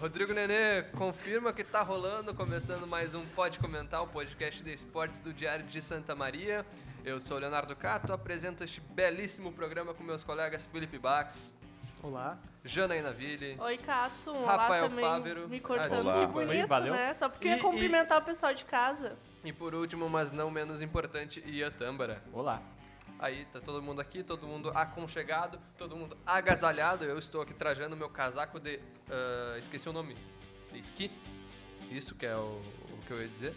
Rodrigo Nenê confirma que tá rolando, começando mais um Pode Comentar, o podcast de esportes do Diário de Santa Maria. Eu sou o Leonardo Cato, apresento este belíssimo programa com meus colegas Felipe Bax, Olá. Janaína Ville. Oi, Cato. Um Rafael olá também. Fávero. Me cortando. Olá. Que bonito, Oi, valeu. né? Só porque E- ia cumprimentar o pessoal de casa. E por último, mas não menos importante, Ian Tâmbara. Olá. Aí tá todo mundo aqui, todo mundo aconchegado, todo mundo agasalhado. Eu estou aqui trajando meu casaco de. ah, esqueci o nome. De esqui. Isso que é o, o que eu ia dizer.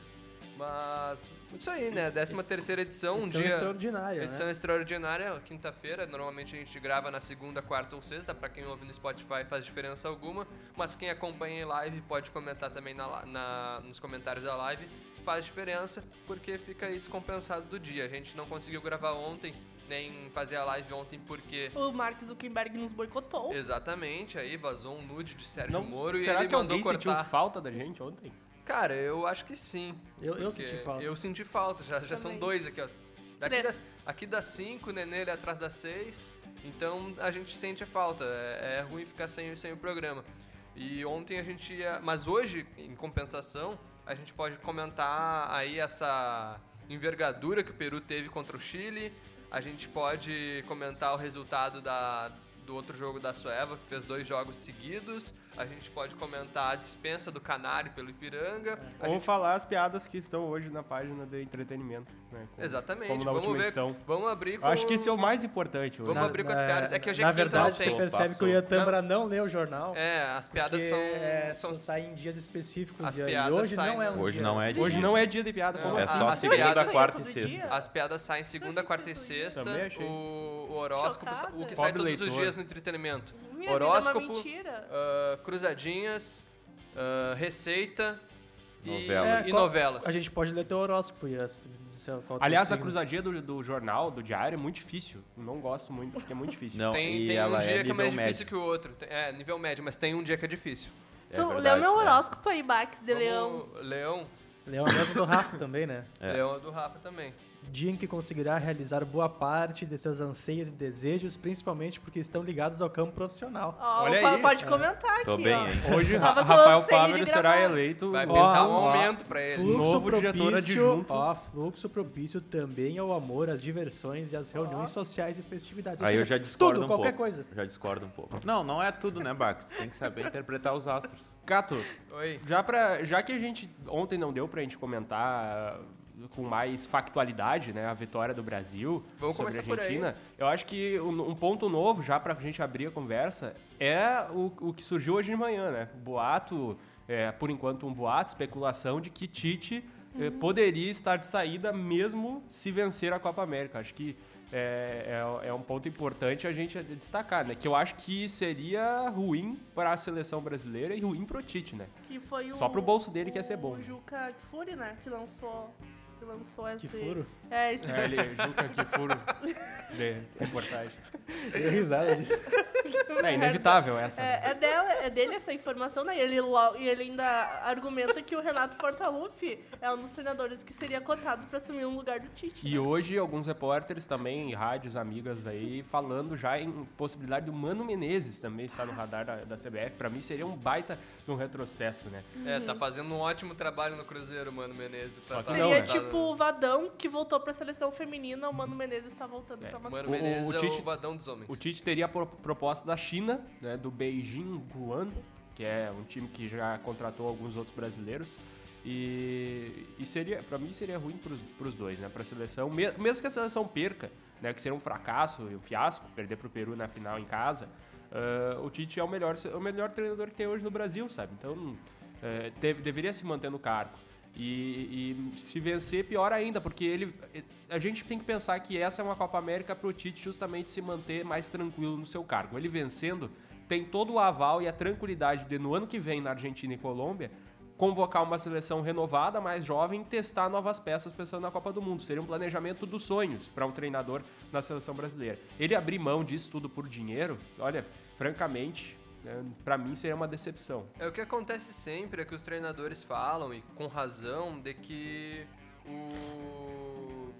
Mas. Isso aí, né? 13 terceira edição, um Edição dia. extraordinária, Edição né? extraordinária, quinta-feira. Normalmente a gente grava na segunda, quarta ou sexta. Pra quem ouve no Spotify faz diferença alguma. Mas quem acompanha em live pode comentar também na, na- nos comentários da live. Faz diferença porque fica aí descompensado do dia. A gente não conseguiu gravar ontem, nem fazer a live ontem porque. O Mark Zuckerberg nos boicotou. Exatamente, aí vazou um nude de Sérgio Não, Moro e será ele que mandou alguém cortar. sentiu falta da gente ontem? Cara, eu acho que sim. Eu, eu senti falta. Eu senti falta, já, já são dois aqui, ó. Daqui Três. das, aqui das cinco, o Nenê ele é atrás das seis. Então a gente sente a falta. É, é ruim ficar sem, sem o programa. E ontem a gente ia. Mas hoje, em compensação, a gente pode comentar aí essa envergadura que o Peru teve contra o Chile. A gente pode comentar o resultado da, do outro jogo da Sueva, que fez dois jogos seguidos. A gente pode comentar a dispensa do Canário pelo Ipiranga. A Vamos gente falar as piadas que estão hoje na página de entretenimento. Né? Como- Exatamente. Como na vamos última ver. edição. Vamos abrir com. Acho que esse é o mais importante. hoje. Vamos abrir com as piadas. É que hoje é Na quinta, verdade, não você tem. percebe que o Ian Tâmara não lê o jornal. É, as piadas são. é, são- só saem em dias específicos. As e piadas hoje saem não é um Hoje dia. não é dia. Hoje não é dia de piada. Não, É assim? só as segunda, piadas- quarta e sexta. As piadas saem segunda, quarta e sexta. O, horóscopo, o que sai todos os dias no entretenimento. Minha Horóscopo, é cruzadinhas, ah, receita e Novelas. e qual- novelas. A gente pode ler teu horóscopo, qual teu Aliás, a cruzadinha do, do jornal, do diário, é muito difícil. Não gosto muito, porque é muito difícil. Não, Tem, e tem um ela dia é que é mais nível difícil médio. que o outro. É, nível médio, mas tem um dia que é difícil. É tu verdade, leu meu é. horóscopo aí, Bax, de leão. Vamos- Leão. Leão é mesmo do Rafa também, né? É. Leão é do Rafa também. Dia em que conseguirá realizar boa parte de seus anseios e desejos, principalmente porque estão ligados ao campo profissional. Ó, Olha aí. pode comentar Tô aqui, bem, ó. hein? Hoje, Ra- Rafael Fávero será eleito Vai o- pintar um ó, aumento pra ele. Flu- Novo diretor adjunto. Ó, fluxo propício também ao amor, às diversões e às reuniões sociais e festividades. Aí eu seja, já discordo tudo, um qualquer pouco. coisa. Já discordo um pouco. Não, não é tudo, né, Bax? Tem que saber interpretar os astros. Gato, Oi. Já, pra, já que a gente ontem não deu pra gente comentar com mais factualidade, né, a vitória do Brasil Vamos sobre a. Argentina, eu acho que um, um ponto novo já pra gente abrir a conversa é o, o que surgiu hoje de manhã, né? O boato, é, por enquanto um boato, especulação de que Tite eh, poderia estar de saída mesmo se vencer a Copa América. Acho que é, é, é um ponto importante a gente destacar, né? Que eu acho que seria ruim para a seleção brasileira e ruim pro Tite, né? Que foi o, Só pro bolso dele que ia ser bom. O Juca Kfouri, né? Que lançou, lançou esse... É, esse... É, ele Juca que furo de reportagem. Deu risada. disso. É inevitável essa. né? É, é, dela, é dele essa informação, né? E ele, e ele ainda argumenta que o Renato Portaluppi é um dos treinadores que seria cotado para assumir um lugar do Tite. E hoje alguns repórteres também, rádios amigas aí, falando já em possibilidade do Mano Menezes também estar no radar da, da CBF. Pra mim seria um baita de um retrocesso, né? É, tá fazendo um ótimo trabalho no Cruzeiro, Mano Menezes. pra Só que tá- não, Seria né? tipo o Vadão que voltou pra seleção feminina, o Mano Menezes tá voltando É, Mano masculina. O- Menezes o é Tite- o vadão dos homens. O Tite teria a pro- proposta da China, né, do Beijing Guan, que é um time que já contratou alguns outros brasileiros. E, e seria, para mim seria ruim para os dois, né, para a seleção, me- mesmo que a seleção perca, né, que seria um fracasso, um fiasco, perder para o Peru na final em casa. ah, o Tite é o melhor, o melhor treinador que tem hoje no Brasil, sabe? Então eh, deve- deveria se manter no cargo. E, e se vencer, pior ainda, porque ele. A gente tem que pensar que essa é uma Copa América para o Tite justamente se manter mais tranquilo no seu cargo. Ele vencendo, tem todo o aval e a tranquilidade de, no ano que vem, na Argentina e Colômbia, convocar uma seleção renovada, mais jovem, testar novas peças pensando na Copa do Mundo. Seria um planejamento dos sonhos para um treinador na seleção brasileira. Ele abrir mão disso tudo por dinheiro, olha, francamente, para mim seria uma decepção. É o que acontece sempre, é que os treinadores falam, e com razão, de que o.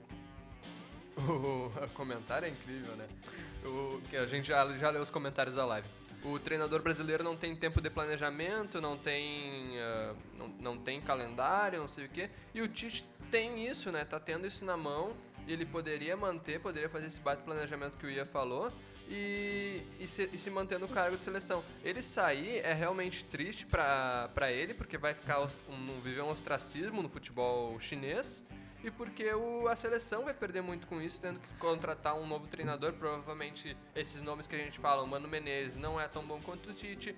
O comentário é incrível, né? O, que a gente já, já leu os comentários da live. O treinador brasileiro não tem tempo de planejamento, não tem, uh, não, não tem calendário, não sei o quê. E o Tite tem isso, né? Tá tendo isso na mão. Ele poderia manter, poderia fazer esse bate planejamento que o Ia falou e, e, se, e se manter no cargo de seleção. Ele sair é realmente triste para ele, porque vai ficar um, viver um ostracismo no futebol chinês e porque o, a seleção vai perder muito com isso, tendo que contratar um novo treinador. Provavelmente esses nomes que a gente fala, o Mano Menezes não é tão bom quanto o Tite.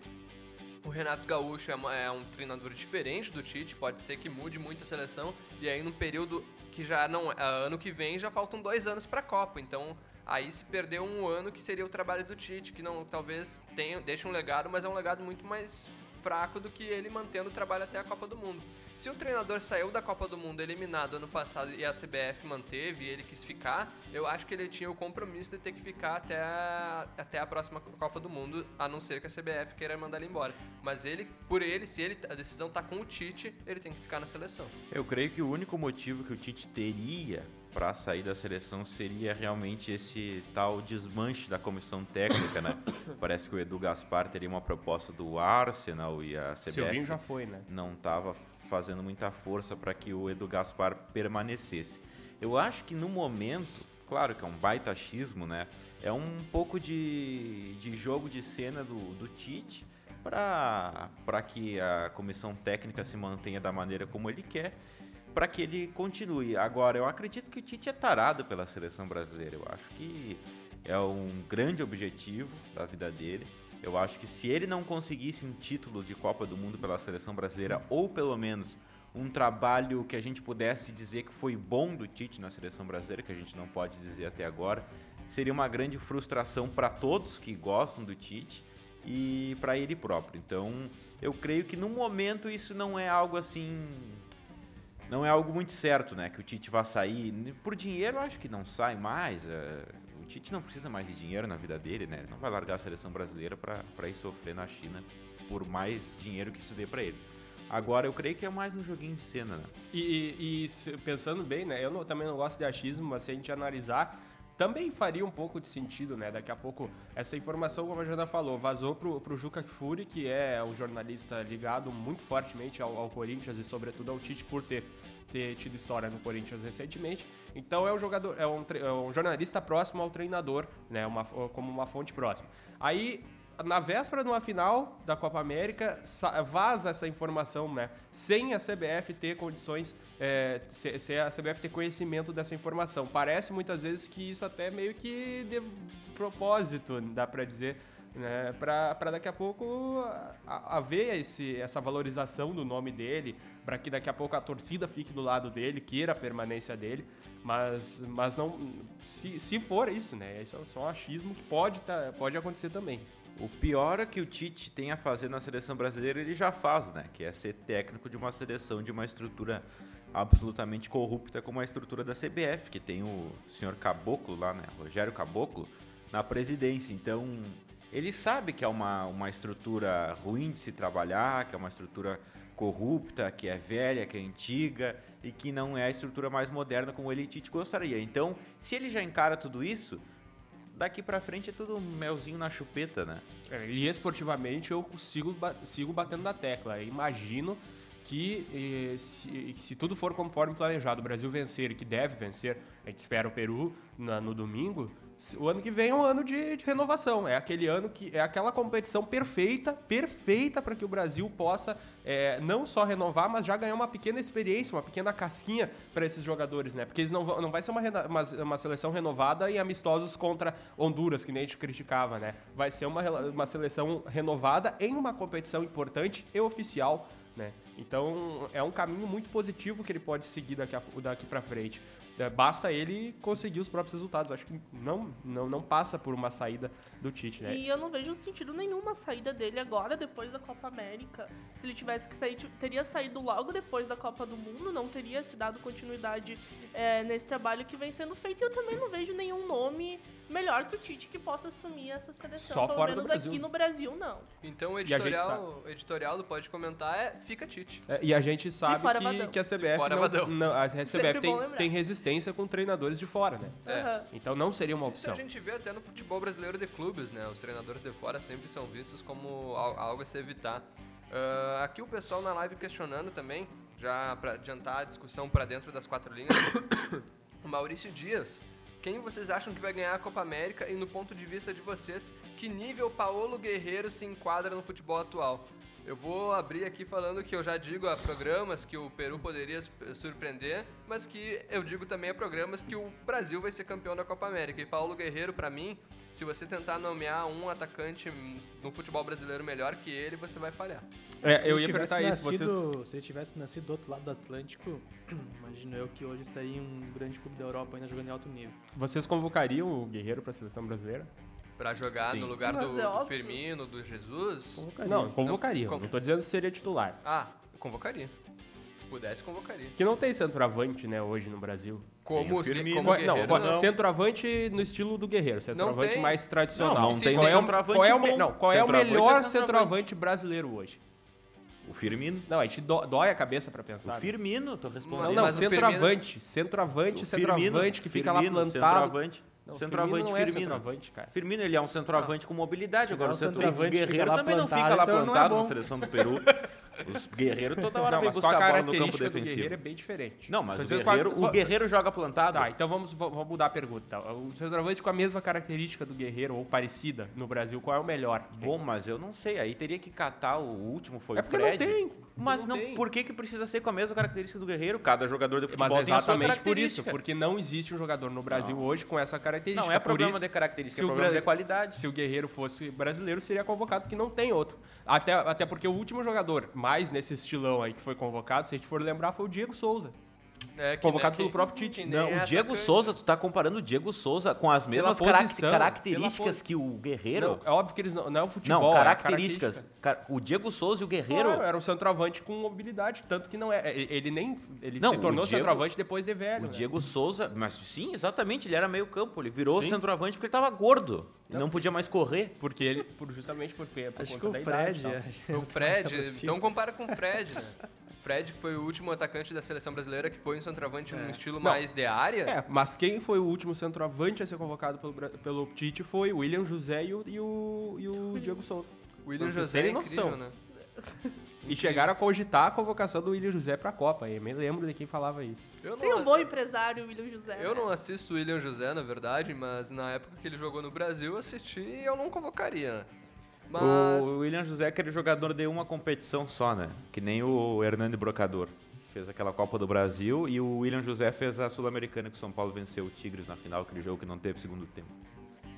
O Renato Gaúcho é, é um treinador diferente do Tite, pode ser que mude muito a seleção. E aí, num período que já não. Ano que vem já faltam dois anos para a Copa. Então, aí se perdeu um ano que seria o trabalho do Tite, que não talvez tenha, deixe um legado, mas é um legado muito mais fraco do que ele mantendo o trabalho até a Copa do Mundo. Se o treinador saiu da Copa do Mundo eliminado ano passado e a CBF manteve e ele quis ficar, eu acho que ele tinha o compromisso de ter que ficar até a, até a próxima Copa do Mundo, a não ser que a CBF queira mandar ele embora. Mas ele, por ele, se ele, a decisão está com o Tite, ele tem que ficar na seleção. Eu creio que o único motivo que o Tite teria para sair da seleção seria realmente esse tal desmanche da comissão técnica, né? Parece que o Edu Gaspar teria uma proposta do Arsenal e a CBF Silvinho já foi, né? não estava fazendo muita força para que o Edu Gaspar permanecesse. Eu acho que no momento, claro que é um baita achismo, né? É um pouco de, de jogo de cena do, do Tite para que a comissão técnica se mantenha da maneira como ele quer para que ele continue. Agora, eu acredito que o Tite é tarado pela seleção brasileira. Eu acho que é um grande objetivo da vida dele. Eu acho que se ele não conseguisse um título de Copa do Mundo pela seleção brasileira, ou pelo menos um trabalho que a gente pudesse dizer que foi bom do Tite na seleção brasileira, que a gente não pode dizer até agora, seria uma grande frustração para todos que gostam do Tite e para ele próprio. Então, eu creio que no momento isso não é algo assim não é algo muito certo, né? Que o Tite vá sair. Por dinheiro, acho que não sai mais. É, o Tite não precisa mais de dinheiro na vida dele, né? Ele não vai largar a seleção brasileira para ir sofrer na China por mais dinheiro que isso dê para ele. Agora, eu creio que é mais um joguinho de cena, né? E, e, e pensando bem, né? Eu não, também não gosto de achismo, mas se a gente analisar também faria um pouco de sentido, né? Daqui a pouco, essa informação, como a Jana falou, vazou pro, pro Juca Furi, que é um jornalista ligado muito fortemente ao, ao Corinthians e, sobretudo, ao Tite por ter, ter tido história no Corinthians recentemente. Então, é um jogador, é um, é um jornalista próximo ao treinador, né? Uma, como uma fonte próxima. Aí, na véspera de uma final da Copa América, vaza essa informação, né? Sem a CBF ter condições, é, se, se, a CBF ter conhecimento dessa informação. Parece muitas vezes que isso até meio que de propósito, dá para dizer, né? Para daqui a pouco haver esse, essa valorização do nome dele, para que daqui a pouco a torcida fique do lado dele, queira a permanência dele. Mas, mas não, se, se for isso, né? Isso é só um achismo que pode, tá, pode acontecer também. O pior é que o Tite tem a fazer na seleção brasileira, ele já faz, né? Que é ser técnico de uma seleção de uma estrutura absolutamente corrupta como a estrutura da CBF, que tem o senhor Caboclo lá, né? Rogério Caboclo, na presidência. Então, ele sabe que é uma, uma estrutura ruim de se trabalhar, que é uma estrutura corrupta, que é velha, que é antiga e que não é a estrutura mais moderna como ele Tite gostaria. Então, se ele já encara tudo isso, daqui para frente é tudo melzinho na chupeta, né? É, e esportivamente eu sigo, sigo batendo na tecla. Eu imagino que eh, se, se, tudo for conforme planejado, o Brasil vencer que deve vencer, a gente espera o Peru na, no domingo, o ano que vem é um ano de, de, renovação. É aquele ano que é aquela competição perfeita, perfeita para que o Brasil possa é, não só renovar, mas já ganhar uma pequena experiência, uma pequena casquinha para esses jogadores, né? Porque eles não, não vai ser uma, uma, uma, seleção renovada e amistosos contra Honduras, que nem a gente criticava, né? Vai ser uma, uma seleção renovada em uma competição importante e oficial. Né? Então é um caminho muito positivo que ele pode seguir daqui, daqui para frente. É, basta ele conseguir os próprios resultados. Acho que não, não, não passa por uma saída do Tite, né? E eu não vejo sentido nenhuma saída dele agora, depois da Copa América. Se ele tivesse que sair, teria saído logo depois da Copa do Mundo, não teria se dado continuidade é, nesse trabalho que vem sendo feito. E eu também não vejo nenhum nome melhor que o Tite que possa assumir essa seleção. Só Pelo menos aqui no Brasil, não. Então o editorial, o editorial do Pode Comentar é Fica Tite. É, e a gente sabe que, que a CBF, fora não, não- a CBF tem, tem resistência com treinadores de fora, né? É. Então não seria uma Isso a opção. gente vê até no futebol brasileiro de clubes, né? Os treinadores de fora sempre são vistos como al- algo a se evitar. Ah, aqui o pessoal na live questionando também, já para adiantar a discussão para dentro das quatro linhas, o Maurício Dias. Quem vocês acham que vai ganhar a Copa América e no ponto de vista de vocês, que nível Paulo Guerreiro se enquadra no futebol atual? Eu vou abrir aqui falando que eu já digo a programas que o Peru poderia surpreender, mas que eu digo também a programas que o Brasil vai ser campeão da Copa América. E Paulo Guerreiro, pra mim, se você tentar nomear um atacante no futebol brasileiro melhor que ele, você vai falhar. É, Se eu ia perguntar isso. Vocês, nascido- Se ele tivesse nascido do outro lado do Atlântico, imagino eu que hoje estaria em um grande clube da Europa ainda jogando em alto nível. vocês convocariam o Guerreiro para a seleção brasileira? Pra jogar Sim. no lugar do, é do. Firmino, do Jesus. Convocaria. Não, convocaria. Não, Não, tô dizendo se seria titular. Ah, convocaria. Se pudesse, convocaria. Que não tem centroavante, né, hoje no Brasil. Como, o Firmino. como Guerreiro, não, não. centroavante no estilo do Guerreiro, centroavante mais tradicional. Não, não Sim, tem qual é o, centroavante qual é o, me- não, qual é o Centroavante melhor é centroavante. centroavante brasileiro hoje? O Firmino. Não, a gente dó- dói a cabeça pra pensar. O né? Firmino, tô respondendo. Não, não, Mas o centroavante. Centroavante, O centroavante que fica lá Firmino, plantado. Centroavante. Não, centroavante Firmino não é Firmino. centroavante, cara. Firmino, ele é um centroavante com mobilidade. Agora, é o centroavante centroavante guerreiro lá também não plantado, fica lá então não é plantado na bom. seleção do Peru. Os guerreiros toda hora Não, vem buscar a a bola no campo defensivo. Guerreiro é bem diferente. Não, mas o guerreiro, qual- o guerreiro joga plantado. Tá, então vamos, vamos mudar a pergunta. então. O centroavante com a mesma característica do Guerreiro, ou parecida, no Brasil, qual é o melhor? Bom, mas eu não sei. Aí teria que catar o último, foi É o Fred. não tem. Mas Não não, por que, que precisa ser com a mesma característica do guerreiro? Cada jogador de futebol Mas é tem a sua exatamente por isso, porque não existe um jogador no Brasil hoje com essa característica. Não é Por problema isso, de característica, se é o problema de qualidade. Se o Guerreiro fosse brasileiro, seria convocado, porque não tem outro. Até, até porque o último jogador, mais nesse estilão aí que foi convocado, se a gente for lembrar, foi o Diego Souza. É, que Convocado pelo que- próprio Tite. Não, é o Diego atacante. Souza, tu tá comparando o Diego Souza com as mesmas posição, características que o Guerreiro. Não, é óbvio que eles não, não é o futebol. Não, é a características. característica. Car- O Diego Souza e o Guerreiro. Claro, era um centroavante com mobilidade, tanto que não é. Ele ele nem. Ele Não, se tornou Diego- centroavante depois de velho. O né? Diego Souza, mas sim, exatamente, ele era meio campo, ele virou Sim. centroavante porque ele tava gordo e não podia mais correr. Porque ele. Por, justamente porque. Por Acho que conta o da idade Fred. e tal. é- O Fred, aproxima. então compara com o Fred, né? Fred, que foi o último atacante da seleção brasileira que foi um centroavante num estilo Não. mais de área. É, mas quem foi o último centroavante a ser convocado pelo, pelo Tite foi o William José e o, e o, e o Diego Souza. O William vocês José é terem incrível, noção. né? E chegaram a cogitar a convocação do William José pra Copa. Eu me lembro de quem falava isso. Eu Tem não, um bom empresário, o William José. eu né? não assisto o William José, na verdade, mas na época que ele jogou no Brasil, eu assisti e eu não convocaria. Mas O William José é aquele jogador de uma competição só, né? Que nem o Hernani Brocador. Fez aquela Copa do Brasil e o William José fez a Sul-Americana que o São Paulo venceu o Tigres na final, aquele jogo que não teve segundo tempo.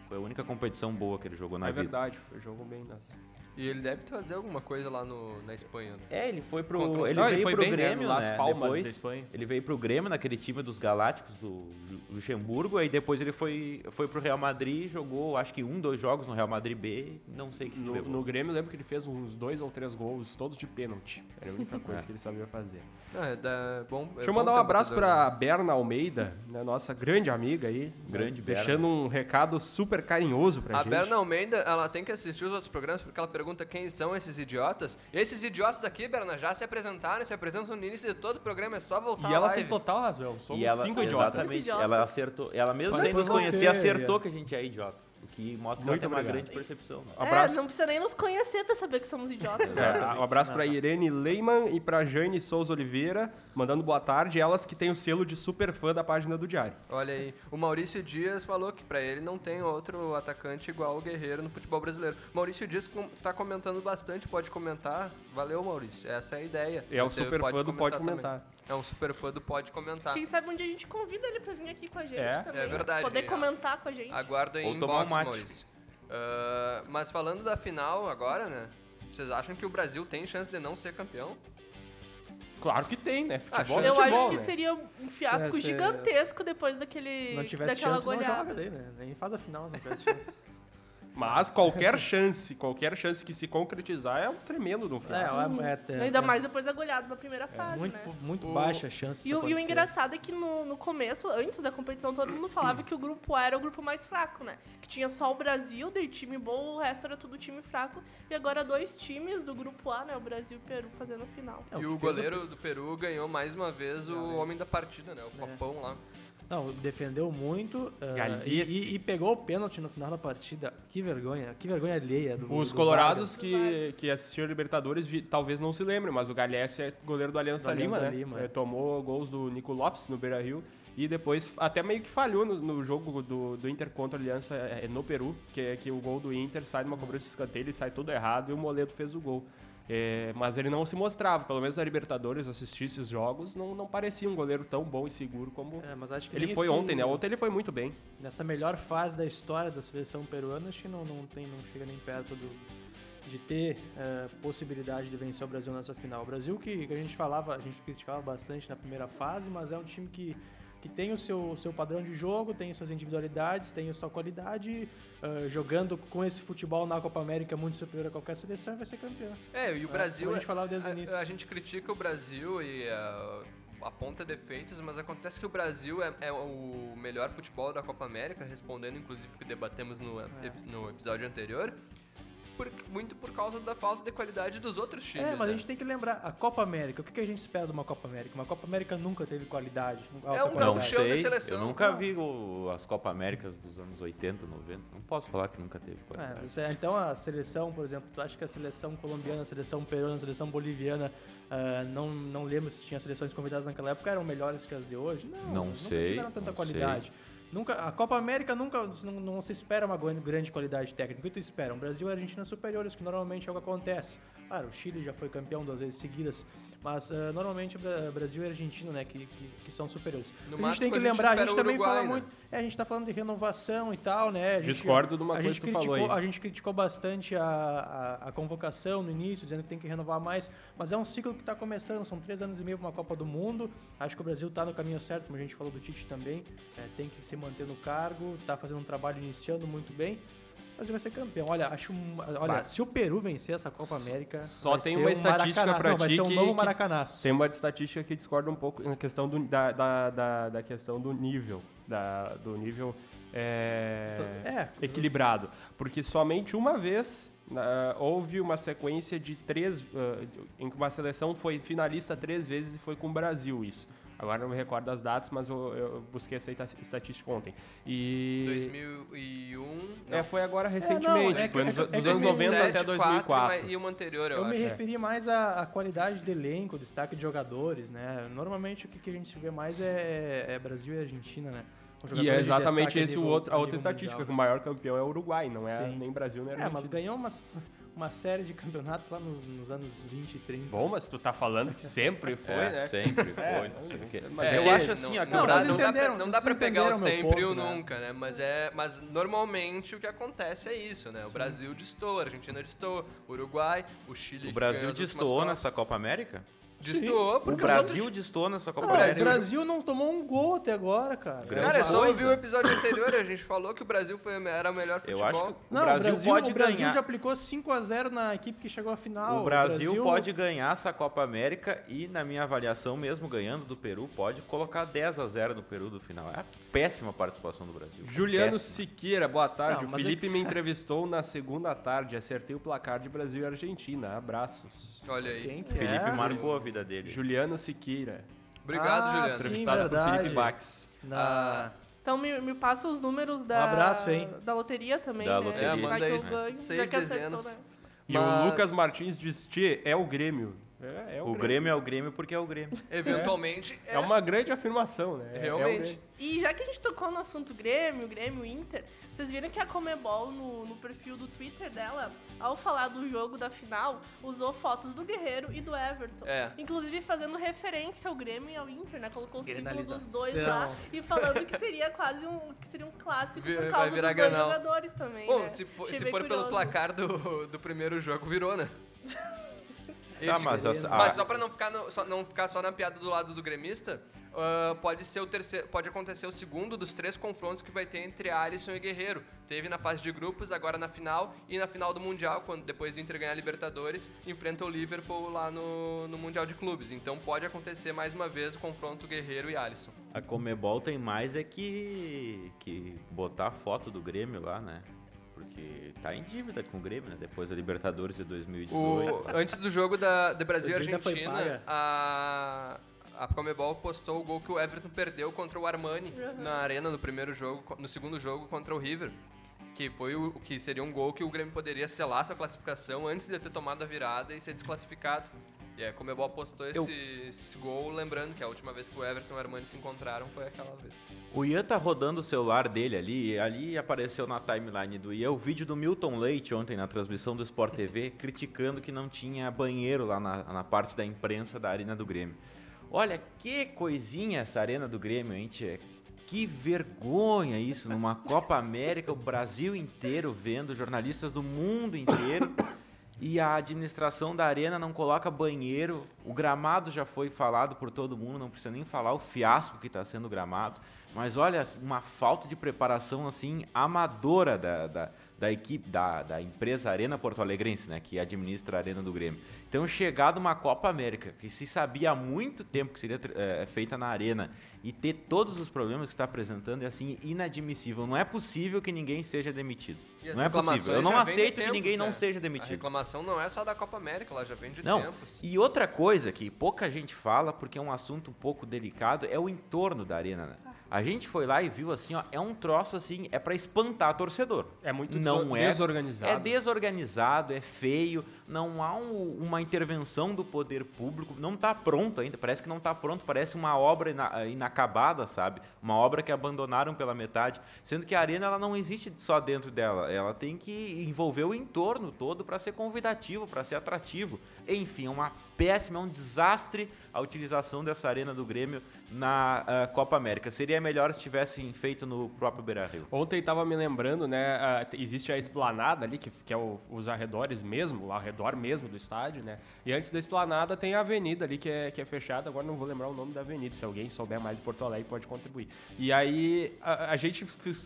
Foi a única competição boa que ele jogou na é vida. verdade, foi jogo bem nas. E ele deve fazer alguma coisa lá no, na Espanha. Né? É, ele foi pro Contra ele Não, veio foi pro bem, né, Grêmio, no Las né? Palmas Depois, da Espanha. Ele veio pro Grêmio, naquele time dos Galácticos do Luxemburgo, aí depois ele foi, foi pro Real Madrid, jogou acho que um, dois jogos no Real Madrid B, não sei o que No, no Grêmio eu lembro que ele fez uns dois ou três gols, todos de pênalti. Era a única coisa É. que ele sabia fazer. Ah, é da- bom, é Deixa eu mandar um abraço pra Berna Almeida, né, nossa grande amiga aí. Grande né, Berna. Deixando um recado super carinhoso pra A gente. Berna Almeida, ela tem que assistir os outros programas porque ela pergunta quem são esses idiotas. Esses idiotas aqui, Berna, já se apresentaram, se apresentam no início de todo o programa, é só voltar E ela live. tem total razão. Somos e ela, cinco idiotas. exatamente, Idiotas. ela acertou, ela mesmo sem nos conhecer, acertou que a gente é idiota. O que mostra que Muito ela tem uma grande percepção. né? Abraço. É, não precisa nem nos conhecer pra saber que somos idiotas. É, um abraço pra Irene Leiman e pra Jane Souza Oliveira, mandando boa tarde. Elas que têm o selo de super fã da página do Diário. Olha aí, o Maurício Dias falou que pra ele não tem outro atacante igual o Guerreiro no futebol brasileiro. Maurício Dias com- tá comentando bastante, pode comentar. Valeu, Maurício. Essa é a ideia. É o Você super fã do Pode também. Comentar. É um super fã do Pode Comentar. Quem sabe um dia a gente convida ele pra vir aqui com a gente É. também. É verdade. Poder É. comentar com a gente. Aguardo em Ou tomar um inbox, mate. Maurício. Ah, mas falando da final agora, né? Vocês acham que o Brasil tem chance de não ser campeão? Claro que tem, né? Futebol é Eu futebol, acho que né? seria um fiasco Se- se- gigantesco depois daquele, Se não tivesse daquela chance, não goleada. joga daí, né? Nem faz a final, não tivesse chance. Mas qualquer chance, qualquer chance que se concretizar é um tremendo de um É, fiasco. é, é, Ainda é mais depois da goleada na primeira fase, muito, né? muito O- baixa a chance E o, e o engraçado é que no, no começo, antes da competição, todo mundo falava que o grupo A era o grupo mais fraco, né? Que tinha só o Brasil, daí time bom, o resto era tudo time fraco. E agora dois times do grupo A, né? O Brasil e o Peru fazendo final. É, o E que o goleiro do Peru ganhou mais uma vez o homem da partida, né? O Copão lá. Não, defendeu muito uh, e, e- pegou o pênalti no final da partida. Que vergonha, que vergonha alheia do Os do colorados Vargas. que, que assistiram Libertadores vi- talvez não se lembrem, mas o Galhesse é goleiro do Aliança, Do Aliança Lima, né? Lima, É, é. tomou gols do Nico Lopes no Beira-Rio e depois até meio que falhou no, no jogo do, do Inter contra a Aliança é, no Peru, que é que o gol do Inter sai numa cobrança de escanteio, ele sai todo errado e o Moledo fez o gol. É, mas ele não se mostrava, pelo menos a Libertadores assistir esses jogos, não, não parecia um goleiro tão bom e seguro como É, mas acho que ele foi nesse- ontem, né? Ontem ele foi muito bem. Nessa melhor fase da história da seleção peruana, acho que não, não, tem, não chega nem perto do, de ter eh, possibilidade de vencer o Brasil nessa final. O Brasil que, que a gente falava, a gente criticava bastante na primeira fase, mas é um time que, que tem o seu, o seu padrão de jogo, tem suas individualidades, tem a sua qualidade, eh, jogando com esse futebol na Copa América muito superior a qualquer seleção, vai ser campeão. É, e o É, Brasil. a gente falava desde o a, início. a gente critica o Brasil e ah, aponta defeitos, mas acontece que o Brasil é, é o melhor futebol da Copa América, respondendo inclusive o que debatemos no, É. no episódio anterior. Por- muito por causa da falta de qualidade dos outros times. É, mas né? a gente tem que lembrar, a Copa América, o que que a gente espera de uma Copa América? Uma Copa América nunca teve qualidade. É um Não qualidade. gauchão de sei, seleção. eu nunca Não. vi o- as Copa Américas dos anos 80, 90. Não posso falar que nunca teve. É, qualidade. você- então a seleção, por exemplo, tu acha que a seleção colombiana, a seleção peruana, a seleção boliviana, ah, não, não lembro se tinha seleções convidadas naquela época, eram melhores que as de hoje? Não, Não nunca sei, tiveram tanta não qualidade. Nunca, a Copa América nunca não, não se espera uma grande- qualidade técnica. O que tu espera? Um Brasil e Argentina superiores, que normalmente é o que acontece. Claro, o Chile já foi campeão duas vezes seguidas, mas ah, normalmente o Bra- Brasil e Argentina, né, que, que, que são superiores. No O que a gente tem que a gente lembrar, a gente também Uruguai, fala né? muito. É, a gente tá falando de renovação e tal, né? A gente- Discordo de uma a coisa gente que tu falou criticou, aí. A gente criticou bastante a, a, a convocação no início, dizendo que tem que renovar mais, mas é um ciclo que está começando, são três anos e meio para uma Copa do Mundo. Acho que o Brasil está no caminho certo, como a gente falou do Tite também, é, tem que se manter no cargo, está fazendo um trabalho iniciando muito bem. O Brasil vai ser campeão. Olha, acho, olha, se o Peru vencer essa Copa América, Só vai tem ser uma um estatística pra Não, vai ti ser um que- novo Maracanaço. Tem uma estatística que discorda um pouco na questão do, da, da, da, da questão do nível, da, do nível é, É, equilibrado. Porque somente uma vez ah, houve uma sequência de três, ah, em que uma seleção foi finalista três vezes e foi com o Brasil isso. Agora não me recordo das datas, mas eu, eu busquei essa esta- estatística ontem. E 2001. é, foi agora não, recentemente, é que- foi é nos, que- é dos anos 90 até 2007, 2004. E uma anterior, eu, Eu me acho. referi mais à, à qualidade do elenco, destaque de jogadores, né? Normalmente o que, que a gente vê mais é, é Brasil e Argentina, né? E é de exatamente esse o outro, a outra estatística, mundial, que o maior campeão é o Uruguai, não é Sim. nem Brasil nem É, Argentina. mas ganhou umas, uma série de campeonatos lá nos, nos anos 20 e 30. Bom, mas tu tá falando que sempre foi, É, né? sempre foi. É, não sei o quê. mas eu é que- acho assim, ó, que não, dá, não dá pra, não dá pra pegar o sempre e o ponto, né? nunca, né? Mas, é, mas normalmente o que acontece é isso, né? O Brasil destoa, a Argentina destoa, o Uruguai, o Chile... o Brasil destoou nessa Copa América? Destoou O porque os Brasil outros... destoou nessa Copa América? o Brasil não tomou um gol até agora, cara. Grande Cara, é só ouvir o episódio anterior, a gente falou que o Brasil foi, era o melhor futebol. Eu acho que o Não, Brasil, pode o Brasil ganhar. já aplicou 5x0 na equipe que chegou à final. O Brasil, pode ganhar essa Copa América e, na minha avaliação, mesmo ganhando do Peru, pode colocar 10 a 0 no Peru do final. É a péssima participação do Brasil. Juliano Péssima. Siqueira, boa tarde. Não, o mas Felipe me entrevistou na segunda tarde. Acertei o placar de Brasil e Argentina. Abraços. Olha aí. Quem que Felipe é? marcou a vida dele. Juliano Siqueira. Obrigado, Ah, Juliano. Entrevistado por. Felipe Bax. Na... Então me, me passa os números da, Um abraço, hein? da loteria também, Da né? loteria. É, manda aí, seis que acertou, dezenas. né? E o Lucas Martins diz, Tchê, é o Grêmio. É, é O Grêmio é o Grêmio porque é o Grêmio. Eventualmente, É uma grande afirmação, né? É- é o Realmente. Grêmio. E já que a gente tocou no assunto Grêmio, Grêmio Inter, vocês viram que a Comebol, no, no perfil do Twitter dela, ao falar do jogo da final, usou fotos do Guerreiro e do Everton. É. Inclusive fazendo referência ao Grêmio e ao Inter, né? Colocou os símbolos dos dois lá e falando que seria quase um, que seria um clássico Vi- por causa dos dois jogadores também, Bom, né? se for, se for pelo placar do, do primeiro jogo, virou, né? Tá, mas as- a- Mas só pra não ficar, no- só, não ficar só na piada do lado do gremista, ah, pode ser o terceiro, pode acontecer o segundo dos três confrontos que vai ter entre Alisson e Guerreiro. Teve na fase de grupos, agora na final e na final do Mundial, quando depois do Inter ganhar a Libertadores, enfrenta o Liverpool lá no, no Mundial de Clubes. Então pode acontecer mais uma vez o confronto Guerreiro e Alisson. A Comebol tem mais é que, que botar a foto do Grêmio lá, né? Porque tá em dívida com o Grêmio, né? Depois da Libertadores de 2018. O- antes do jogo da, de Brasil e Argentina, a, a Comebol postou o gol que o Everton perdeu contra o Armani Uhum. na arena no primeiro jogo, no segundo jogo contra o River. Que foi o que seria um gol que o Grêmio poderia selar sua classificação antes de ter tomado a virada e ser desclassificado. E a Comebol postou esse, Eu- esse gol, lembrando que a última vez que o Everton e o Armani se encontraram foi aquela vez. O Ian tá rodando o celular dele ali, e ali apareceu na timeline do Ian o vídeo do Milton Leite ontem na transmissão do Sport TV, criticando que não tinha banheiro lá na, na parte da imprensa da Arena do Grêmio. Olha que coisinha essa Arena do Grêmio, hein, tchê? Que vergonha isso, numa Copa América, o Brasil inteiro vendo, jornalistas do mundo inteiro. E a administração da arena não coloca banheiro. O gramado já foi falado por todo mundo, não precisa nem falar o fiasco que está sendo o gramado. Mas olha, uma falta de preparação assim amadora da, da, da equipe, da, da empresa Arena Porto Alegrense, né, que administra a Arena do Grêmio. Então, chegar numa Copa América, que se sabia há muito tempo que seria eh, feita na Arena, e ter todos os problemas que está apresentando é assim inadmissível. Não é possível que ninguém seja demitido. Não é possível. Eu não aceito que tempos, ninguém não né? seja A demitido. reclamação não é só da Copa América, ela já vem de Não. tempos. E outra coisa que pouca gente fala, porque é um assunto um pouco delicado, é o entorno da arena. A gente foi lá e viu assim, ó, é um troço assim, é para espantar torcedor. É muito Não é. desorganizado. É desorganizado, é feio, não há um- uma intervenção do poder público, não está pronto ainda, parece que não está pronto, parece uma obra ina- inacabada, sabe? Uma obra que abandonaram pela metade, sendo que a arena ela não existe só dentro dela, ela tem que envolver o entorno todo para ser convidativo, para ser atrativo. Enfim, é uma péssima, é um desastre a utilização dessa arena do Grêmio na ah, Copa América. Seria melhor se tivessem feito no próprio Beira-Rio. Ontem estava me lembrando, né? existe a esplanada ali, que, que é o- os arredores mesmo, o arredor mesmo do estádio, né? E antes da esplanada tem a avenida ali que é, que é fechada. Agora não vou lembrar o nome da avenida. Se alguém souber mais de Porto Alegre, pode contribuir. E aí a, a gente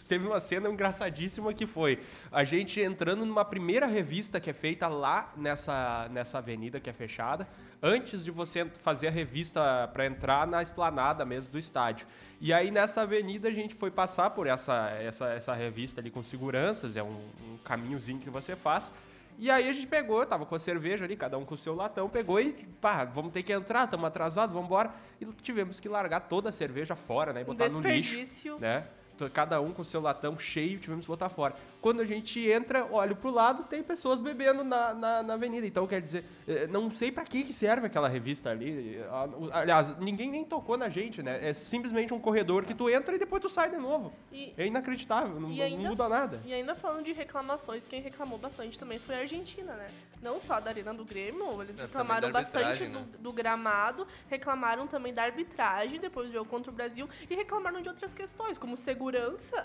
teve uma cena engraçadíssima que foi a gente entrando numa primeira revista que é feita lá nessa, nessa avenida que é fechada, antes de você fazer a revista para entrar na esplanada mesmo do estádio. E aí nessa avenida a gente foi passar por essa, essa, essa revista ali com seguranças, é um, um caminhozinho que você faz. E aí a gente pegou, tava com a cerveja ali, cada um com o seu latão, pegou e, pá, vamos ter que entrar, estamos atrasados, vamos embora. E tivemos que largar toda a cerveja fora, né, e Um botar no lixo, né? Cada um com o seu latão cheio, tivemos que botar fora. Quando a gente entra, olho pro lado, tem pessoas bebendo na, na, na avenida. Então, quer dizer, eh, não sei pra que que serve aquela revista ali. Aliás, ninguém nem tocou na gente, né? É simplesmente um corredor que tu entra e depois tu sai de novo. E, É inacreditável, não, E não ainda- muda nada. E ainda falando de reclamações, quem reclamou bastante também foi a Argentina, né? Não só da Arena do Grêmio, eles Mas reclamaram bastante arbitragem, do, né? do gramado, reclamaram também da arbitragem depois do jogo contra o Brasil e reclamaram de outras questões, como segurança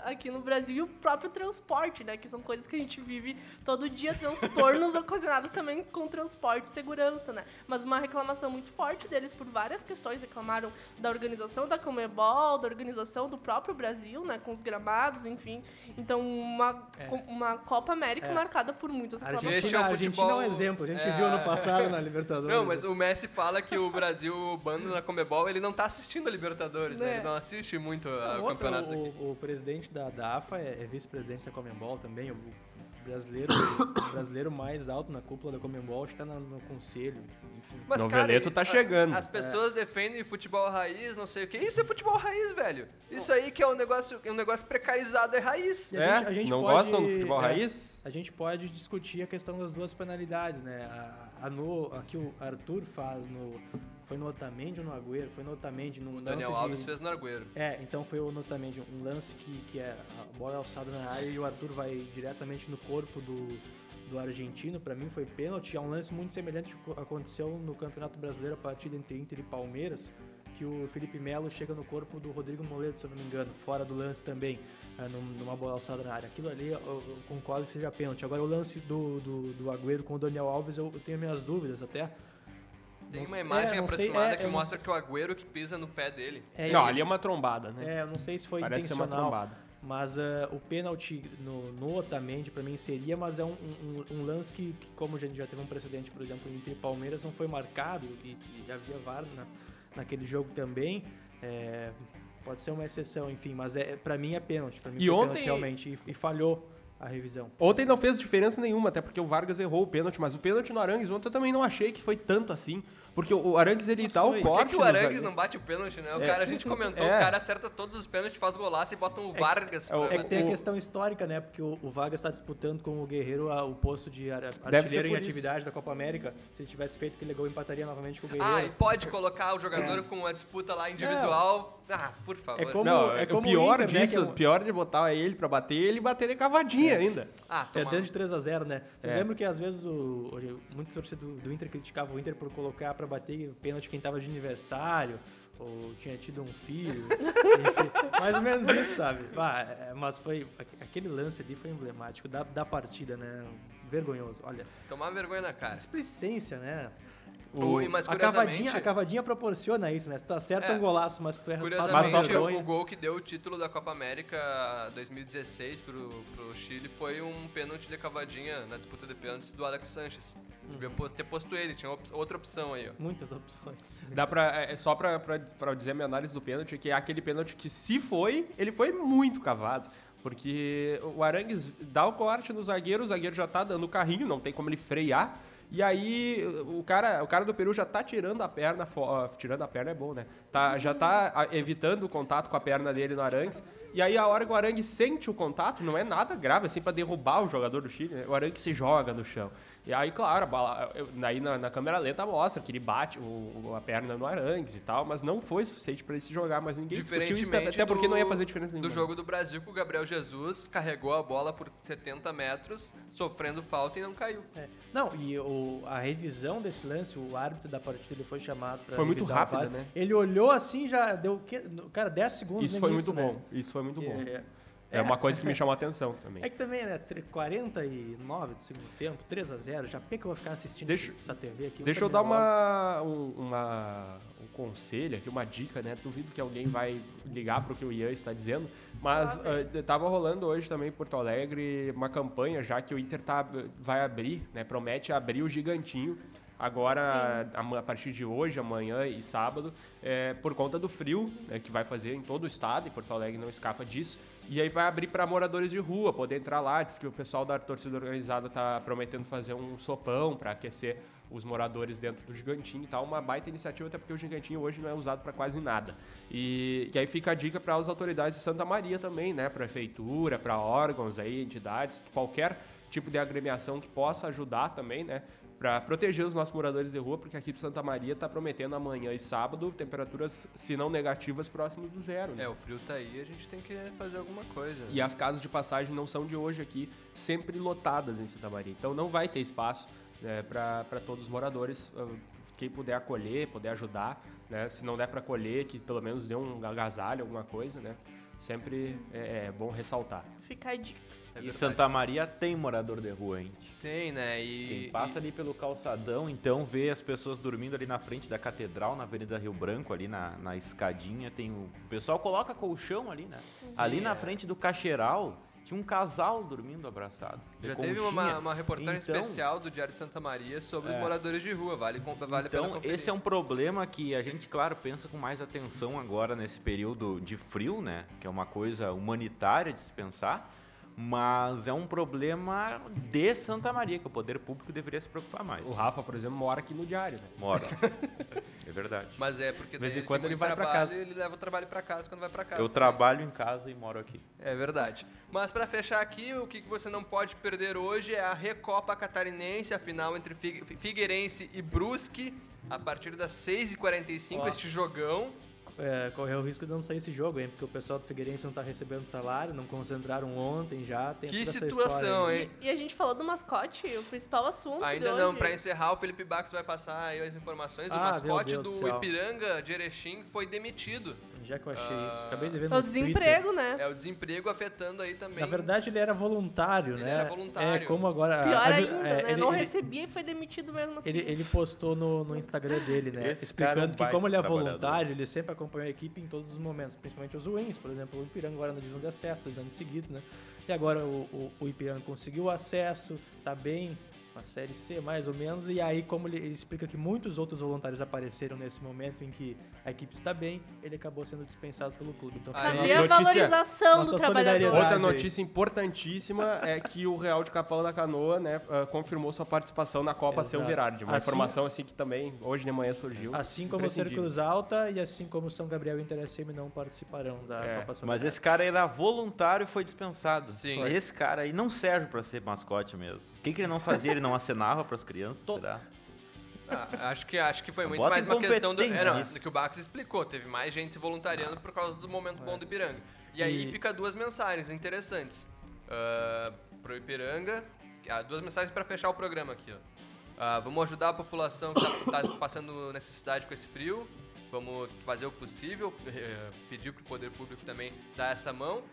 aqui no Brasil e o próprio transporte, né? Que são coisas que a gente vive todo dia, transtornos ocasionados também com transporte e segurança, né? Mas uma reclamação muito forte deles por várias questões, reclamaram da organização da Comebol, da organização do próprio Brasil, né? Com os gramados, enfim. Então, uma, É. uma Copa América É. marcada por muitas A reclamações. O a Argentina futebol- é um exemplo. A gente É. viu ano passado na Libertadores. Não, mas o Messi fala que o Brasil, o bando na Comebol, ele não tá assistindo a Libertadores, né? É. Ele não assiste muito a- o campeonato o, aqui. O presidente da, da AFA é, é vice-presidente da Comembol também. O brasileiro, o brasileiro mais alto na cúpula da Comembol está no, no conselho. Enfim. Mas, Noveleto tá a- chegando. As pessoas defendem futebol raiz, não sei o que. Isso é futebol raiz, velho. Isso aí que é um negócio, um negócio precarizado é raiz. E a É? gente- a gente não pode- gostam do futebol é. raiz? A gente pode discutir a questão das duas penalidades, né? A, a no, a que o Arthur faz no. Foi no Otamendi ou no Agüero? Foi no Otamendi, num O lance Daniel de- Alves fez no Argueiro. É, então foi o Otamendi, um lance que, que é a bola é alçada na área e o Arthur vai diretamente no corpo do, do argentino. Pra mim foi pênalti. É um lance muito semelhante ao que aconteceu no Campeonato Brasileiro, a partida entre Inter e Palmeiras, que o Felipe Melo chega no corpo do Rodrigo Moledo, se eu não me engano, fora do lance também, é, num- numa bola alçada na área. Aquilo ali eu, eu concordo que seja pênalti. Agora o lance do, do, do Agüero com o Daniel Alves, eu, eu tenho minhas dúvidas até. Tem uma sei- imagem é, não sei, aproximada é, que mostra que o Agüero que pisa no pé dele. É, não, ali é uma trombada, né? É, eu não sei se foi Parece ser uma intencional. trombada. Mas ah, o pênalti no, no Otamendi pra mim seria, mas é um, um- um lance que, que, como a gente já teve um precedente, por exemplo, entre Palmeiras, não foi marcado e, e já havia VAR na, naquele jogo também. é, pode ser uma exceção, enfim, mas é, pra mim é pênalti. Pra mim E ontem- pênalti realmente e, e falhou a revisão. Ontem não fez diferença nenhuma, até porque o Vargas errou o pênalti, mas o pênalti no Arangues ontem eu também não achei que foi tanto assim. Porque o Arangues ele Mas dá o foi. Por corte. que, que o Arangues zagueiro. não bate o pênalti, né? O É. cara, a gente comentou, É. o cara acerta todos os pênaltis, faz golaço e bota um Vargas é o- pra É que tem a questão histórica, né? Porque o, o Vargas está disputando com o Guerreiro a- o posto de ar- artilheiro em por isso. atividade da Copa América. Se ele tivesse feito aquele gol, empataria novamente com o Ah, e Guerreiro. pode colocar o jogador com a disputa lá individual. Ah, por favor. É como- Não, é o como o pior Inter, né, disso, que é um- o pior de botar ele pra bater, ele bater de cavadinha ainda. Ah, É dentro de 3x0, né? Vocês É. lembram que às vezes o, muito torcedor do, do Inter criticava o Inter por colocar pra bater o pênalti quem tava de aniversário, ou tinha tido um filho. enfim, mais ou menos isso, sabe? Ah, é, mas foi. Aquele lance ali foi emblemático da, da partida, né? Vergonhoso. Olha, Tomar vergonha na cara. displicência, né? O, e, mas a, cavadinha, a cavadinha proporciona isso, né? Se tu acerta É. um golaço, mas tu erra curiosamente vergonha. o gol que deu o título da Copa América 2016 pro, pro Chile foi um pênalti de cavadinha na disputa de pênaltis do Alex Sanches. Devia po- ter posto ele, tinha op- outra opção aí, ó. Muitas opções. Dá pra, é só pra, pra, pra dizer a minha análise do pênalti, que é aquele pênalti que se foi, ele foi muito cavado. Porque o Arangues dá o corte no zagueiro, o zagueiro já tá dando o carrinho, não tem como ele frear. E aí o cara, o cara do Peru já tá tirando a perna, tirando a perna é bom, né? Tá, já tá evitando o contato com a perna dele no Arangues. E aí a hora que o Arangues sente o contato, não é nada grave, assim, pra derrubar o jogador do Chile, né? o Arangues se joga no chão. E aí, claro, a bala- aí na, na câmera lenta mostra que ele bate o- a perna no Arangues e tal, mas não foi suficiente pra ele se jogar, mas ninguém discutiu isso, até porque não ia do- fazer diferença nenhuma. Do jogo do Brasil, que o Gabriel Jesus carregou a bola por 70 metros, sofrendo falta e não caiu. É. Não, e o- a revisão desse lance, o árbitro da partida ele foi chamado para Foi muito rápida, né? Ele olhou assim, já deu, cara, 10 segundos Isso foi muito né? bom, isso foi muito bom. É, É uma coisa que me chamou a atenção também. É que também, né, tre- 49 do segundo tempo, 3 a 0 já por que eu vou ficar assistindo Deixa- essa TV aqui? Deixa eu dar uma, um, uma- um conselho aqui, uma dica, né? Duvido que alguém vai ligar para o que o Ian está dizendo, mas ah, tava rolando hoje também em Porto Alegre uma campanha já que o Inter tá, vai abrir, né? Promete abrir o gigantinho agora a, a partir de hoje, amanhã e sábado, é, por conta do frio né, que vai fazer em todo o estado, e Porto Alegre não escapa disso. E aí vai abrir para moradores de rua, poder entrar lá. Diz que o pessoal da torcida organizada tá prometendo fazer um sopão para aquecer os moradores dentro do gigantinho e tal. Uma baita iniciativa, até porque o gigantinho hoje não é usado para quase nada. E, e aí fica a dica para as autoridades de Santa Maria também, né? Prefeitura, para órgãos aí, entidades, qualquer tipo de agremiação que possa ajudar também, né? Para proteger os nossos moradores de rua, porque aqui de Santa Maria está prometendo amanhã e sábado temperaturas, se não negativas, próximas do zero. Né? É, o frio tá aí, a gente tem que fazer alguma coisa. E as casas de passagem não são de hoje aqui, sempre lotadas em Santa Maria. Então não vai ter espaço né, para todos os moradores. ah, Quem puder acolher, puder ajudar, né? Se não der para acolher, que pelo menos dê um agasalho, alguma coisa, né? Sempre é, é bom ressaltar. Fica a dica. É e. Santa Maria tem morador de rua, hein? Tem, né? E, Quem passa ali pelo calçadão, então vê as pessoas dormindo ali na frente da catedral, na Avenida Rio Branco, ali na, na escadinha. Tem o... o pessoal coloca colchão ali, né? ali na é. frente do caixeiral tinha um casal dormindo abraçado. Já teve uma, uma reportagem Então- especial do Diário de Santa Maria sobre os É. moradores de rua. Vale, vale Então, esse é um problema que a gente, claro, pensa com mais atenção agora nesse período de frio, né? Que é uma coisa humanitária de se pensar. Mas é um problema de Santa Maria, que o poder público deveria se preocupar mais. O Rafa, por exemplo, mora aqui no diário, né? Mora. é verdade. Mas é porque De vez em quando tem ele vai pra trabalho casa. e Ele leva o trabalho pra casa quando vai pra casa. Eu também. trabalho em casa e moro aqui. É verdade. Mas pra fechar aqui, o que você não pode perder hoje é a Recopa Catarinense, a final entre Figue- Figueirense e Brusque, a partir das 6h45, Ó. este jogão. É, correu o risco de não sair esse jogo, hein? Porque o pessoal do Figueirense não tá recebendo salário, não concentraram ontem já. Tem Que situação, história hein? E, e a gente falou do mascote, o principal assunto Ainda de não, pra encerrar, o Felipe Bax vai passar aí as informações. o Ah, meu mascote do do. Ipiranga de Erechim foi demitido. Já que eu achei Ah, isso. Acabei de ver É no o desemprego, né? É o desemprego afetando aí também. Twitter. Na verdade, ele era voluntário, Ele né? era voluntário. É como agora. Pior a- a- ainda, é, né? ele- não ele- recebia e foi demitido mesmo assim. Ele, ele postou no, no Instagram dele, né? Esse é um explicando que como ele é voluntário, ele sempre acompanhou a equipe em todos os momentos, principalmente os wins, por exemplo, o Ipiranga agora na divisão de acesso, dois anos seguidos, né? E agora o, o, o Ipiranga conseguiu o acesso, tá bem, na Série C mais ou menos, e aí como ele, ele explica que muitos outros voluntários apareceram nesse momento em que a equipe está bem, ele acabou sendo dispensado pelo clube. Então, Aí- Cadê a Notícia- valorização nossa do trabalhador? Outra aí. notícia importantíssima é que o Real de Capão da Canoa né, ah, confirmou sua participação na Copa Exato. Seu. Uma Assim- informação assim que também hoje de manhã surgiu. Assim como o. Cruz Alta e assim como o São Gabriel e o Inter SM não participarão da É, Copa Sul Mas esse cara era voluntário e foi dispensado. Sim. Esse cara aí não serve pra ser mascote mesmo. O que, que ele não fazia? Ele não acenava pras crianças, To- será? Ah, acho, que, acho que foi muito Bota mais uma questão do, é, não, do que o Bax explicou. Teve mais gente se voluntariando por causa do momento bom do Ipiranga. E aí E- fica duas mensagens interessantes. Ah, pro Ipiranga, ah, duas mensagens para fechar o programa aqui. Ó. Ah, vamos ajudar a população que está passando necessidade com esse frio. Vamos fazer o possível, eh, pedir pro poder público também dar essa mão.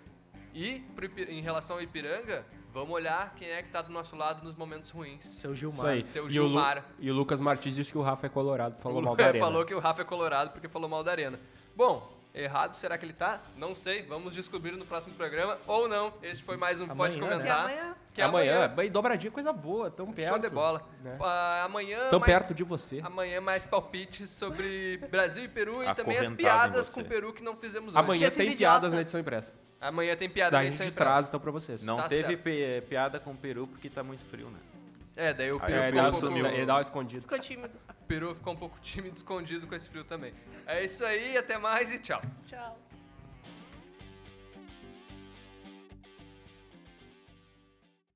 E pro em relação ao Ipiranga, vamos olhar quem é que tá do nosso lado nos momentos ruins. Seu Isso Gilmar. aí. Seu E o, Lu- Gilmar. e o Lucas Martins disse que o Rafa é colorado, falou O mal da arena. falou que o Rafa é colorado porque falou mal da arena. Bom, errado será que ele tá? Não sei, vamos descobrir no próximo programa ou não. Este foi mais um Pode Amanhã, né? Que Comentar. amanhã Que é amanhã, amanhã. bem, dobradinha, coisa boa, tão perto. Show de bola. né? Ah, amanhã Tão mais, perto de você. amanhã mais palpites sobre Brasil e Peru e também as piadas com o Peru que não fizemos hoje. Amanhã tem idiotas. piadas na edição impressa. Amanhã tem piada Da na gente edição de traz, então, pra vocês. Não Tá teve certo. pi- piada com o Peru porque tá muito frio, né? É, daí o Aí Peru, É, ele, ficou dá, um pouco, sumiu. ele dá uma escondida. ficou tímido. o Peru ficou um pouco tímido, escondido com esse frio também. É isso aí, até mais e tchau. Tchau.